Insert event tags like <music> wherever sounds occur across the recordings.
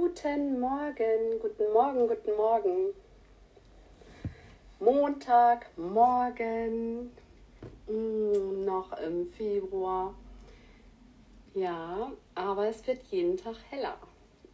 Guten Morgen, guten Morgen, guten Morgen. Montagmorgen, mm, noch im Februar. Ja, aber es wird jeden Tag heller.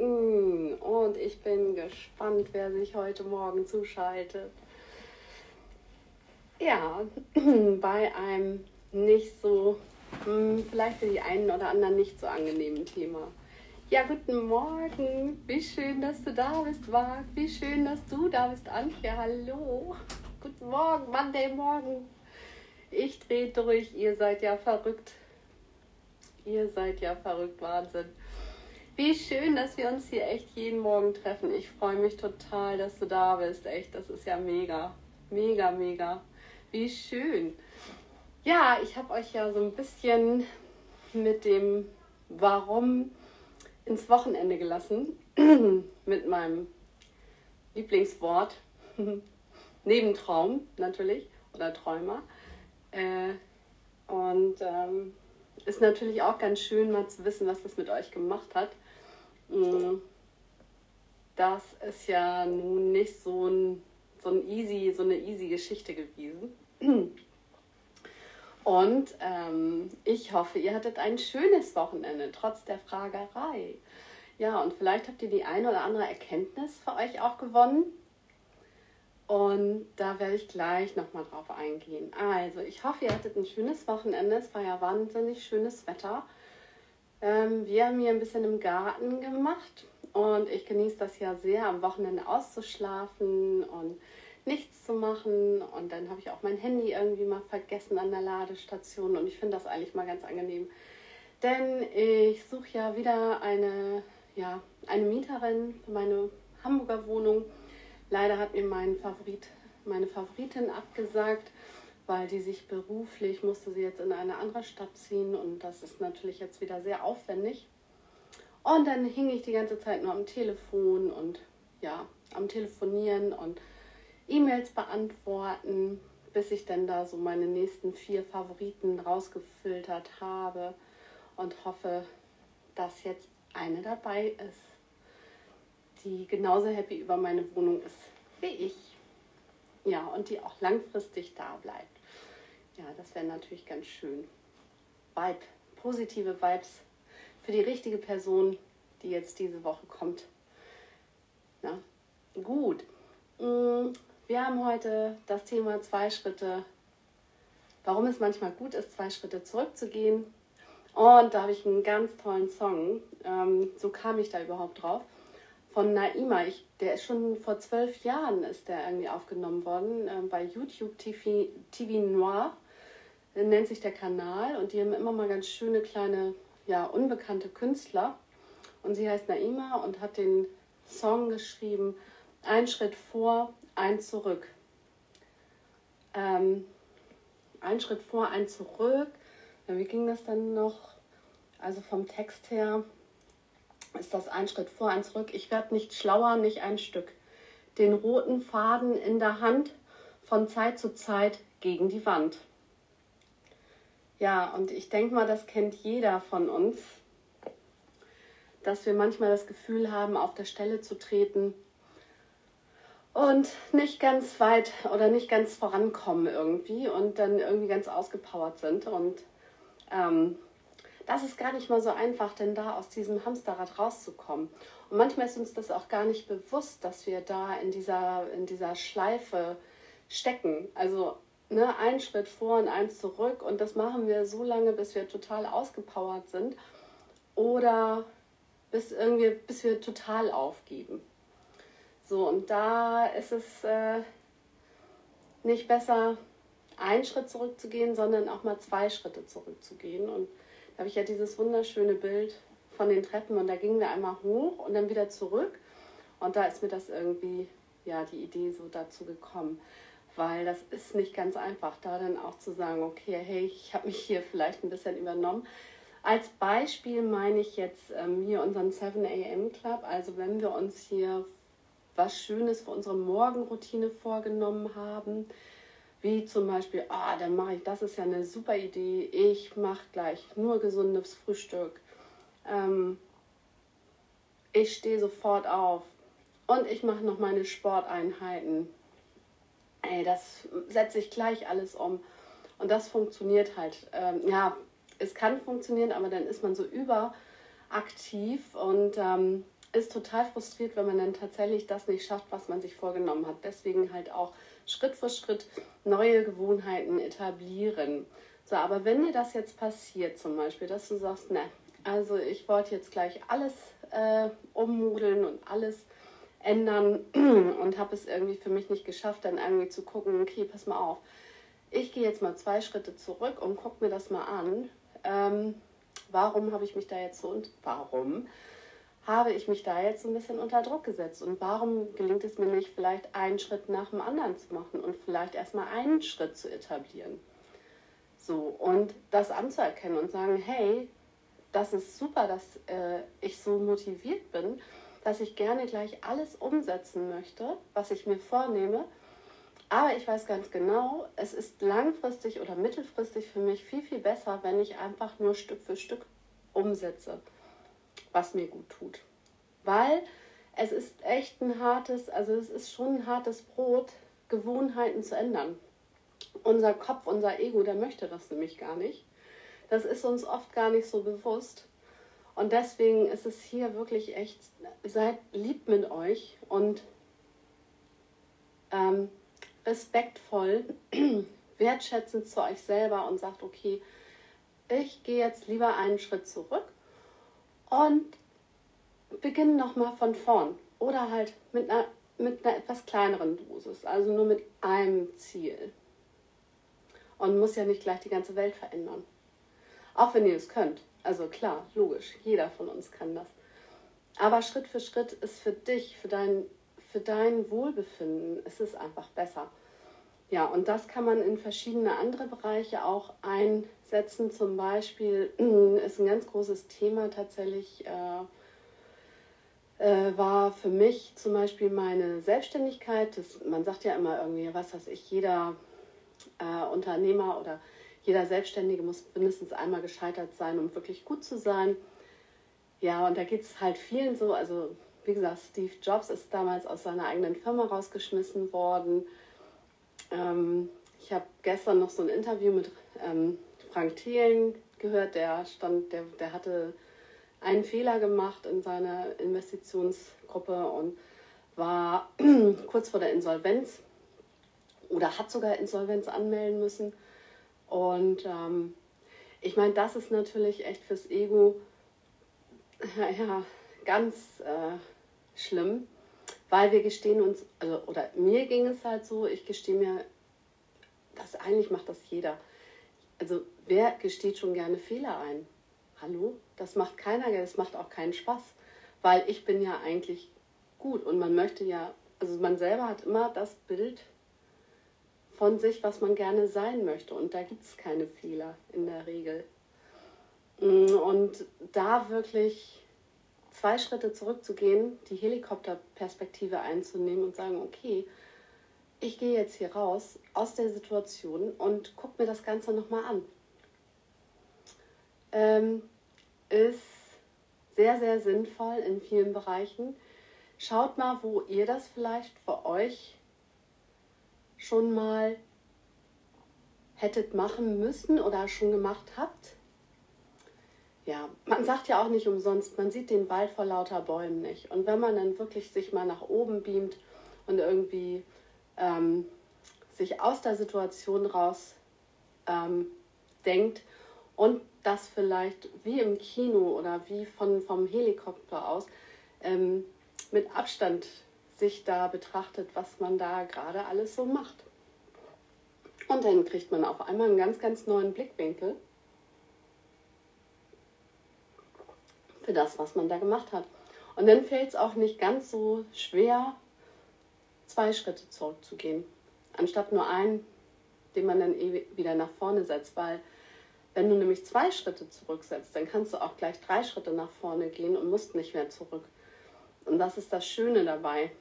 Mm, und ich bin gespannt, wer sich heute Morgen zuschaltet. Ja, <clears throat> bei einem nicht so, mm, vielleicht für die einen oder anderen nicht so angenehmen Thema. Ja, guten Morgen. Wie schön, dass du da bist, Marc. Wie schön, dass du da bist, Antje. Hallo. Guten Morgen, Monday Morgen. Ich drehe durch. Ihr seid ja verrückt. Ihr seid ja verrückt. Wahnsinn. Wie schön, dass wir uns hier echt jeden Morgen treffen. Ich freue mich total, dass du da bist. Echt, das ist ja mega. Mega, mega. Wie schön. Ja, ich habe euch ja so ein bisschen mit dem Warum ins Wochenende gelassen <clears throat> mit meinem Lieblingswort. <laughs> Nebentraum natürlich oder Träumer. Äh, und ähm, ist natürlich auch ganz schön, mal zu wissen, was das mit euch gemacht hat. Mm, das ist ja nun nicht so, ein, so, ein easy, so eine easy Geschichte gewesen. <clears throat> Und ähm, ich hoffe, ihr hattet ein schönes Wochenende, trotz der Fragerei. Ja, und vielleicht habt ihr die eine oder andere Erkenntnis für euch auch gewonnen. Und da werde ich gleich nochmal drauf eingehen. Also, ich hoffe, ihr hattet ein schönes Wochenende. Es war ja wahnsinnig schönes Wetter. Ähm, wir haben hier ein bisschen im Garten gemacht und ich genieße das ja sehr, am Wochenende auszuschlafen und nichts zu machen. Und dann habe ich auch mein Handy irgendwie mal vergessen an der Ladestation. Und ich finde das eigentlich mal ganz angenehm. Denn ich suche ja wieder eine, ja, eine Mieterin für meine Hamburger Wohnung. Leider hat mir mein Favorit, meine Favoritin abgesagt, weil die sich beruflich, musste sie jetzt in eine andere Stadt ziehen. Und das ist natürlich jetzt wieder sehr aufwendig. Und dann hing ich die ganze Zeit nur am Telefon und ja, am Telefonieren und E-Mails beantworten, bis ich dann da so meine nächsten vier Favoriten rausgefiltert habe und hoffe, dass jetzt eine dabei ist, die genauso happy über meine Wohnung ist wie ich. Ja, und die auch langfristig da bleibt. Ja, das wäre natürlich ganz schön. Vibe, positive Vibes für die richtige Person, die jetzt diese Woche kommt. Na, gut. Mm, wir haben heute das Thema zwei Schritte, warum es manchmal gut ist, zwei Schritte zurückzugehen. Und da habe ich einen ganz tollen Song. Ähm, so kam ich da überhaupt drauf. Von Naima. Ich, der ist schon vor zwölf Jahren ist der irgendwie aufgenommen worden äh, bei YouTube TV, TV Noir. Nennt sich der Kanal und die haben immer mal ganz schöne kleine, ja, unbekannte Künstler. Und sie heißt Naima und hat den Song geschrieben, Ein Schritt vor, ein zurück. Ähm, ein Schritt vor, ein zurück. Ja, wie ging das dann noch? Also vom Text her ist das ein Schritt vor, ein zurück. Ich werde nicht schlauer, nicht ein Stück. Den roten Faden in der Hand, von Zeit zu Zeit gegen die Wand. Ja, und ich denke mal, das kennt jeder von uns, dass wir manchmal das Gefühl haben, auf der Stelle zu treten und nicht ganz weit oder nicht ganz vorankommen irgendwie und dann irgendwie ganz ausgepowert sind. Und ähm, das ist gar nicht mal so einfach, denn da aus diesem Hamsterrad rauszukommen. Und manchmal ist uns das auch gar nicht bewusst, dass wir da in dieser, in dieser Schleife stecken. Also ne, ein Schritt vor und eins zurück und das machen wir so lange, bis wir total ausgepowert sind oder bis irgendwie, bis wir total aufgeben. So, und da ist es äh, nicht besser, einen Schritt zurückzugehen, sondern auch mal zwei Schritte zurückzugehen. Und da habe ich ja dieses wunderschöne Bild von den Treppen und da gingen wir einmal hoch und dann wieder zurück. Und da ist mir das irgendwie, ja, die Idee so dazu gekommen. Weil das ist nicht ganz einfach, da dann auch zu sagen, okay, hey, ich habe mich hier vielleicht ein bisschen übernommen. Als Beispiel meine ich jetzt ähm, hier unseren 7 AM Club. Also wenn wir uns hier was Schönes für unsere Morgenroutine vorgenommen haben, wie zum Beispiel, ah, dann mache ich, das ist ja eine super Idee, ich mache gleich nur gesundes Frühstück. Ähm, ich stehe sofort auf und ich mache noch meine Sporteinheiten. Ey, das setze ich gleich alles um. Und das funktioniert halt. Ähm, ja, es kann funktionieren, aber dann ist man so überaktiv und ähm, ist total frustriert, wenn man dann tatsächlich das nicht schafft, was man sich vorgenommen hat. Deswegen halt auch Schritt für Schritt neue Gewohnheiten etablieren. So, aber wenn dir das jetzt passiert, zum Beispiel, dass du sagst, ne, also ich wollte jetzt gleich alles äh, ummodeln und alles ändern <clears throat> und habe es irgendwie für mich nicht geschafft, dann irgendwie zu gucken, okay, pass mal auf, ich gehe jetzt mal zwei Schritte zurück und gucke mir das mal an. Ähm, warum habe ich mich da jetzt so und warum habe ich mich da jetzt ein bisschen unter Druck gesetzt und warum gelingt es mir nicht, vielleicht einen Schritt nach dem anderen zu machen und vielleicht erstmal einen Schritt zu etablieren. So, und das anzuerkennen und sagen, hey, das ist super, dass äh, ich so motiviert bin, dass ich gerne gleich alles umsetzen möchte, was ich mir vornehme. Aber ich weiß ganz genau, es ist langfristig oder mittelfristig für mich viel, viel besser, wenn ich einfach nur Stück für Stück umsetze, was mir gut tut. Weil es ist echt ein hartes, also es ist schon ein hartes Brot, Gewohnheiten zu ändern. Unser Kopf, unser Ego, der möchte das nämlich gar nicht. Das ist uns oft gar nicht so bewusst. Und deswegen ist es hier wirklich echt, seid lieb mit euch und ähm, respektvoll, <clears throat> wertschätzend zu euch selber und sagt, okay, ich gehe jetzt lieber einen Schritt zurück und beginne nochmal von vorn. Oder halt mit einer, mit einer etwas kleineren Dosis, also nur mit einem Ziel. Und muss ja nicht gleich die ganze Welt verändern. Auch wenn ihr es könnt. Also klar, logisch, jeder von uns kann das. Aber Schritt für Schritt ist für dich, für dein, für dein Wohlbefinden, ist es einfach besser. Ja, und das kann man in verschiedene andere Bereiche auch einsetzen. Zum Beispiel <clears throat> ist ein ganz großes Thema tatsächlich, äh, äh, war für mich zum Beispiel meine Selbstständigkeit. Das, man sagt ja immer irgendwie, was weiß ich, jeder äh, Unternehmer oder jeder Selbstständige muss mindestens einmal gescheitert sein, um wirklich gut zu sein. Ja, und da geht es halt vielen so. Also, wie gesagt, Steve Jobs ist damals aus seiner eigenen Firma rausgeschmissen worden. Ähm, ich habe gestern noch so ein Interview mit ähm, Frank Thelen gehört, der stand, der, der hatte einen Fehler gemacht in seiner Investitionsgruppe und war <clears throat> kurz vor der Insolvenz oder hat sogar Insolvenz anmelden müssen. Und ähm, ich meine, das ist natürlich echt fürs Ego <laughs> ja, ganz äh, schlimm, weil wir gestehen uns, also, oder mir ging es halt so, ich gestehe mir, das eigentlich macht das jeder. Also wer gesteht schon gerne Fehler ein? Hallo? Das macht keiner, das macht auch keinen Spaß, weil ich bin ja eigentlich gut und man möchte ja, also man selber hat immer das Bild von sich, was man gerne sein möchte. Und da gibt es keine Fehler in der Regel. Mm, und da wirklich zwei Schritte zurückzugehen, die Helikopterperspektive einzunehmen und sagen, okay, ich gehe jetzt hier raus aus der Situation und gucke mir das Ganze nochmal an. Ähm, ist sehr, sehr sinnvoll in vielen Bereichen. Schaut mal, wo ihr das vielleicht für euch schon mal hättet machen müssen oder schon gemacht habt? Ja, man sagt ja auch nicht umsonst, man sieht den Wald vor lauter Bäumen nicht. Und wenn man dann wirklich sich mal nach oben beamt und irgendwie ähm, sich aus der Situation raus ähm, denkt und das vielleicht wie im Kino oder wie von, vom Helikopter aus ähm, mit Abstand sich da betrachtet, was man da gerade alles so macht. Und dann kriegt man auf einmal einen ganz, ganz neuen Blickwinkel für das, was man da gemacht hat. Und dann fällt es auch nicht ganz so schwer, zwei Schritte zurückzugehen, anstatt nur einen, den man dann eh wieder nach vorne setzt, weil wenn du nämlich zwei Schritte zurücksetzt, dann kannst du auch gleich drei Schritte nach vorne gehen und musst nicht mehr zurück. Und das ist das Schöne dabei.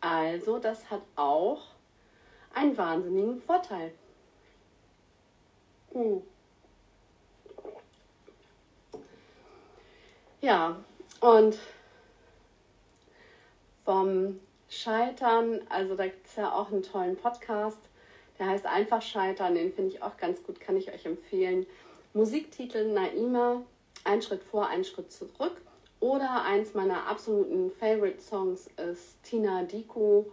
Also, das hat auch einen wahnsinnigen Vorteil. Hm. Ja, und vom Scheitern. Also da gibt es ja auch einen tollen Podcast, der heißt Einfach Scheitern. Den finde ich auch ganz gut, kann ich euch empfehlen. Musiktitel Naima, ein Schritt vor, ein Schritt zurück. Oder eins meiner absoluten Favorite Songs ist Tina Diko,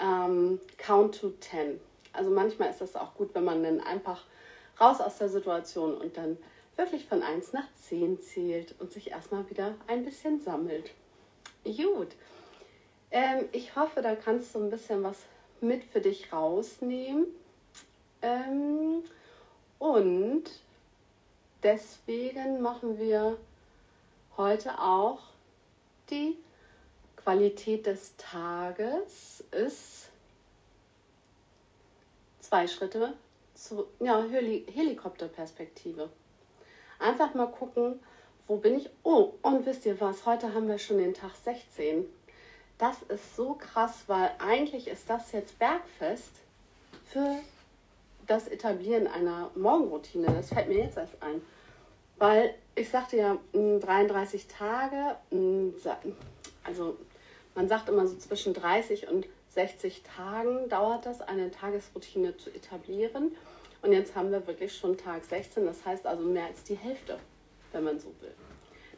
ähm, Count to Ten. Also manchmal ist das auch gut, wenn man dann einfach raus aus der Situation und dann wirklich von 1 nach 10 zählt und sich erstmal wieder ein bisschen sammelt. Gut. Ähm, ich hoffe, da kannst du ein bisschen was mit für dich rausnehmen. Ähm, und deswegen machen wir heute auch die Qualität des Tages ist zwei Schritte zu ja, Heli Helikopterperspektive. Einfach mal gucken, wo bin ich? Oh, und wisst ihr was? Heute haben wir schon den Tag 16. Das ist so krass, weil eigentlich ist das jetzt Bergfest für das Etablieren einer Morgenroutine. Das fällt mir jetzt erst ein. Weil ich sagte ja, 33 Tage, also man sagt immer so zwischen 30 und 60 Tagen dauert das, eine Tagesroutine zu etablieren. Und jetzt haben wir wirklich schon Tag 16, das heißt also mehr als die Hälfte, wenn man so will.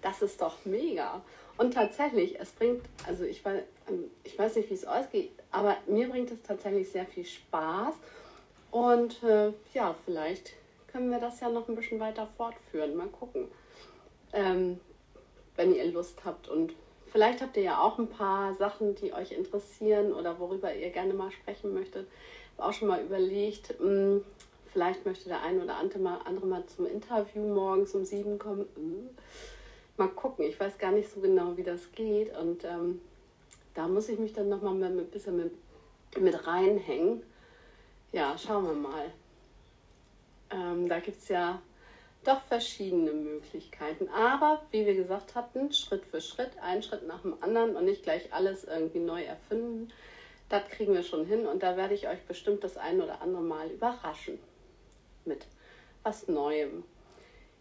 Das ist doch mega. Und tatsächlich, es bringt, also ich weiß, ich weiß nicht, wie es ausgeht, aber mir bringt es tatsächlich sehr viel Spaß. Und äh, ja, vielleicht können wir das ja noch ein bisschen weiter fortführen. Mal gucken, ähm, wenn ihr Lust habt. Und vielleicht habt ihr ja auch ein paar Sachen, die euch interessieren oder worüber ihr gerne mal sprechen möchtet. Ich habe auch schon mal überlegt, mh, hm, vielleicht möchte der eine oder andere mal, andere mal zum Interview morgens um sieben kommen. Hm mal gucken. Ich weiß gar nicht so genau, wie das geht. Und ähm, da muss ich mich dann nochmal ein bisschen mit, mit reinhängen. Ja, schauen wir mal. Ähm, da gibt es ja doch verschiedene Möglichkeiten. Aber wie wir gesagt hatten, Schritt für Schritt, ein Schritt nach dem anderen und nicht gleich alles irgendwie neu erfinden. Das kriegen wir schon hin und da werde ich euch bestimmt das ein oder andere Mal überraschen mit was Neuem.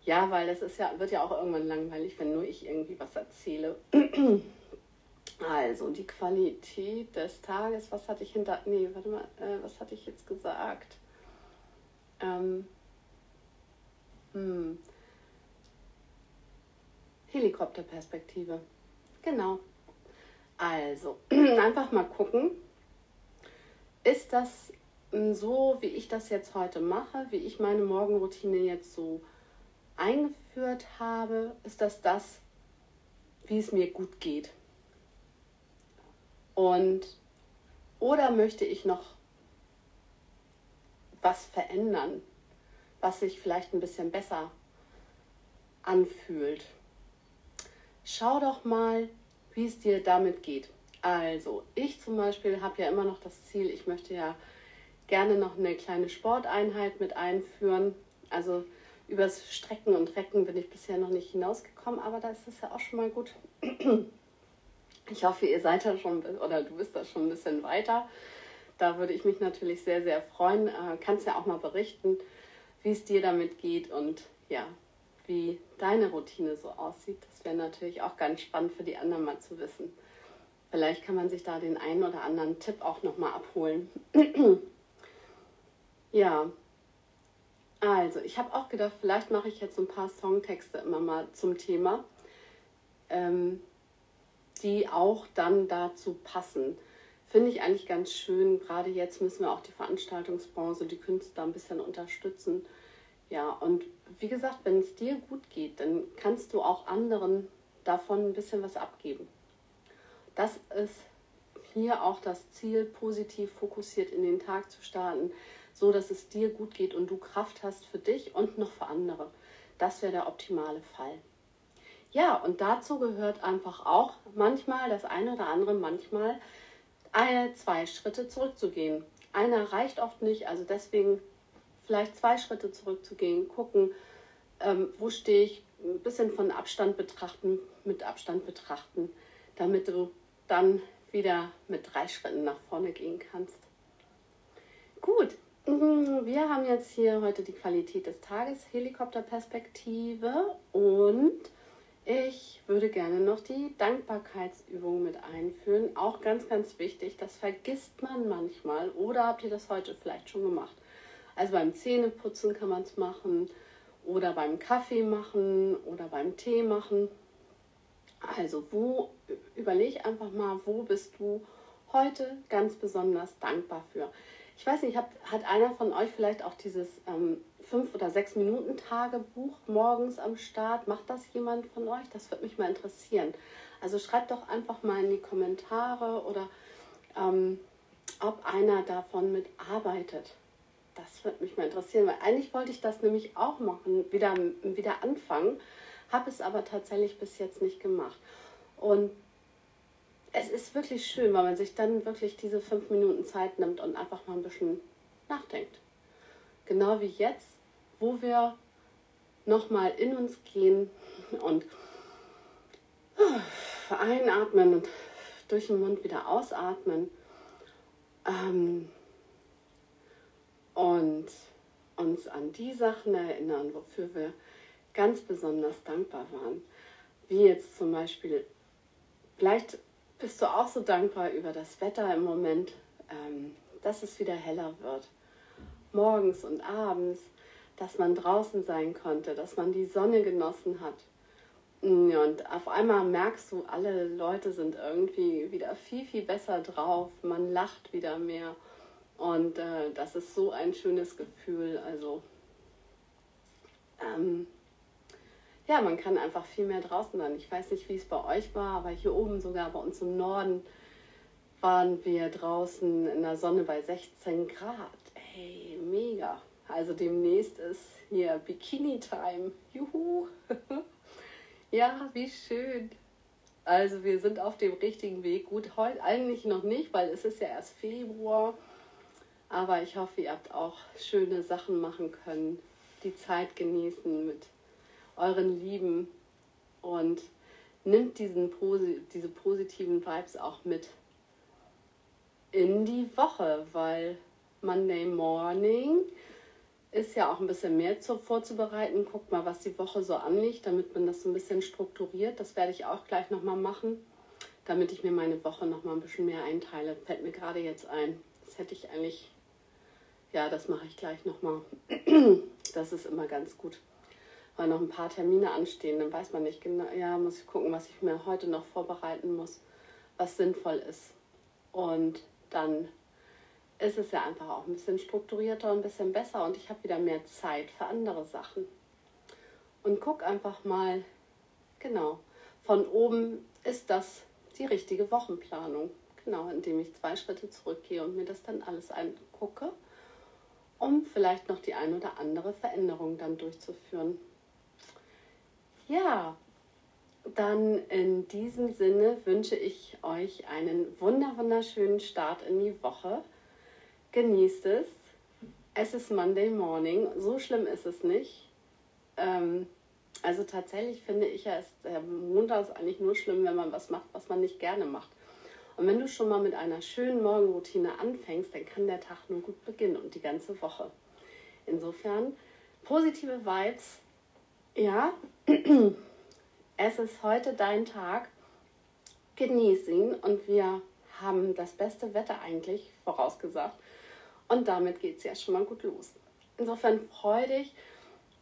Ja, weil das ist ja, wird ja auch irgendwann langweilig, wenn nur ich irgendwie was erzähle. <clears throat> Also, die Qualität des Tages, was hatte ich hinter. Nee, warte mal, äh, was hatte ich jetzt gesagt? Ähm, hm. Helikopterperspektive. Genau. Also, <clears throat> einfach mal gucken. Ist das hm, so, wie ich das jetzt heute mache, wie ich meine Morgenroutine jetzt so eingeführt habe, ist das das, wie es mir gut geht. Und oder möchte ich noch was verändern, was sich vielleicht ein bisschen besser anfühlt. Schau doch mal, wie es dir damit geht. Also, ich zum Beispiel habe ja immer noch das Ziel, ich möchte ja gerne noch eine kleine Sporteinheit mit einführen. Also übers Strecken und Recken bin ich bisher noch nicht hinausgekommen, aber da ist es ja auch schon mal gut. Ich hoffe, ihr seid da schon oder du bist da schon ein bisschen weiter. Da würde ich mich natürlich sehr, sehr freuen. Äh, kannst ja auch mal berichten, wie es dir damit geht und ja, wie deine Routine so aussieht. Das wäre natürlich auch ganz spannend für die anderen mal zu wissen. Vielleicht kann man sich da den einen oder anderen Tipp auch nochmal abholen. <clears throat> ja, also, ich habe auch gedacht, vielleicht mache ich jetzt ein paar Songtexte immer mal zum Thema, ähm, die auch dann dazu passen. Finde ich eigentlich ganz schön. Gerade jetzt müssen wir auch die Veranstaltungsbranche, die Künstler ein bisschen unterstützen. Ja, und wie gesagt, wenn es dir gut geht, dann kannst du auch anderen davon ein bisschen was abgeben. Das ist hier auch das Ziel, positiv fokussiert in den Tag zu starten so dass es dir gut geht und du Kraft hast für dich und noch für andere. Das wäre der optimale Fall. Ja, und dazu gehört einfach auch manchmal das eine oder andere, manchmal eine, zwei Schritte zurückzugehen. Einer reicht oft nicht, also deswegen vielleicht zwei Schritte zurückzugehen, gucken, ähm, wo stehe ich, ein bisschen von Abstand betrachten, mit Abstand betrachten, damit du dann wieder mit drei Schritten nach vorne gehen kannst. Gut, Mhm, wir haben jetzt hier heute die Qualität des Tages, Helikopterperspektive und Ich würde gerne noch die Dankbarkeitsübung mit einführen. Auch ganz, ganz wichtig. Das vergisst man manchmal. Oder habt ihr das heute vielleicht schon gemacht? Also beim Zähneputzen kann man es machen. Oder beim Kaffee machen. Oder beim Tee machen. Also wo, überleg einfach mal, wo bist du heute ganz besonders dankbar für? Ich weiß nicht, hat, hat einer von euch vielleicht auch dieses ähm, 5- oder 6-Minuten-Tagebuch morgens am Start? Macht das jemand von euch? Das würde mich mal interessieren. Also schreibt doch einfach mal in die Kommentare oder ähm, ob einer davon mitarbeitet. Das würde mich mal interessieren, weil eigentlich wollte ich das nämlich auch machen, wieder, wieder anfangen, habe es aber tatsächlich bis jetzt nicht gemacht. Und es ist wirklich schön, weil man sich dann wirklich diese fünf Minuten Zeit nimmt und einfach mal ein bisschen nachdenkt. Genau wie jetzt, wo wir nochmal in uns gehen und einatmen und durch den Mund wieder ausatmen. Ähm, und uns an die Sachen erinnern, wofür wir ganz besonders dankbar waren. Wie jetzt zum Beispiel, vielleicht bist du auch so dankbar über das Wetter im Moment, ähm, dass es wieder heller wird. Morgens und abends, dass man draußen sein konnte, dass man die Sonne genossen hat. Und auf einmal merkst du, alle Leute sind irgendwie wieder viel, viel besser drauf. Man lacht wieder mehr. Und äh, das ist so ein schönes Gefühl. Also, ähm, ja, man kann einfach viel mehr draußen sein. Ich weiß nicht, wie es bei euch war, aber hier oben, sogar bei uns im Norden, waren wir draußen in der Sonne bei 16 Grad. Ey, mega. Also demnächst ist hier Bikini-Time. Juhu. <laughs> ja, wie schön. Also wir sind auf dem richtigen Weg. Gut, heute eigentlich noch nicht, weil es ist ja erst Februar. Aber ich hoffe, ihr habt auch schöne Sachen machen können, die Zeit genießen mit euren Lieben und nimmt diesen, diese positiven Vibes auch mit in die Woche, weil Monday Morning ist ja auch ein bisschen mehr zu, vorzubereiten. Guckt mal, was die Woche so anliegt, damit man das so ein bisschen strukturiert. Das werde ich auch gleich nochmal machen, damit ich mir meine Woche nochmal ein bisschen mehr einteile. Fällt mir gerade jetzt ein. Das hätte ich eigentlich, ja, das mache ich gleich nochmal. <clears throat> Das ist immer ganz gut weil noch ein paar Termine anstehen, dann weiß man nicht genau, ja, muss ich gucken, was ich mir heute noch vorbereiten muss, was sinnvoll ist. Und dann ist es ja einfach auch ein bisschen strukturierter und ein bisschen besser und ich habe wieder mehr Zeit für andere Sachen. Und guck einfach mal, genau, von oben ist das die richtige Wochenplanung. Genau, indem ich zwei Schritte zurückgehe und mir das dann alles angucke, um vielleicht noch die ein oder andere Veränderung dann durchzuführen. Ja, dann in diesem Sinne wünsche ich euch einen wunder wunderschönen Start in die Woche. Genießt es. Es ist Monday Morning. So schlimm ist es nicht. Ähm, also tatsächlich finde ich ja, ist der Montag ist eigentlich nur schlimm, wenn man was macht, was man nicht gerne macht. Und wenn du schon mal mit einer schönen Morgenroutine anfängst, dann kann der Tag nur gut beginnen und die ganze Woche. Insofern positive Vibes, ja, <clears throat> es ist heute dein Tag. Genieß ihn und wir haben das beste Wetter eigentlich vorausgesagt. Und damit geht es ja schon mal gut los. Insofern freu dich,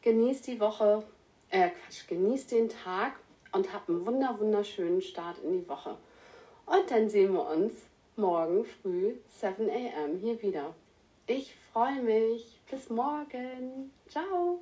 genieß die Woche, äh Quatsch, genieß den Tag und hab einen wunder wunderschönen Start in die Woche. Und dann sehen wir uns morgen früh 7 a.m. hier wieder. Ich freue mich. Bis morgen. Ciao.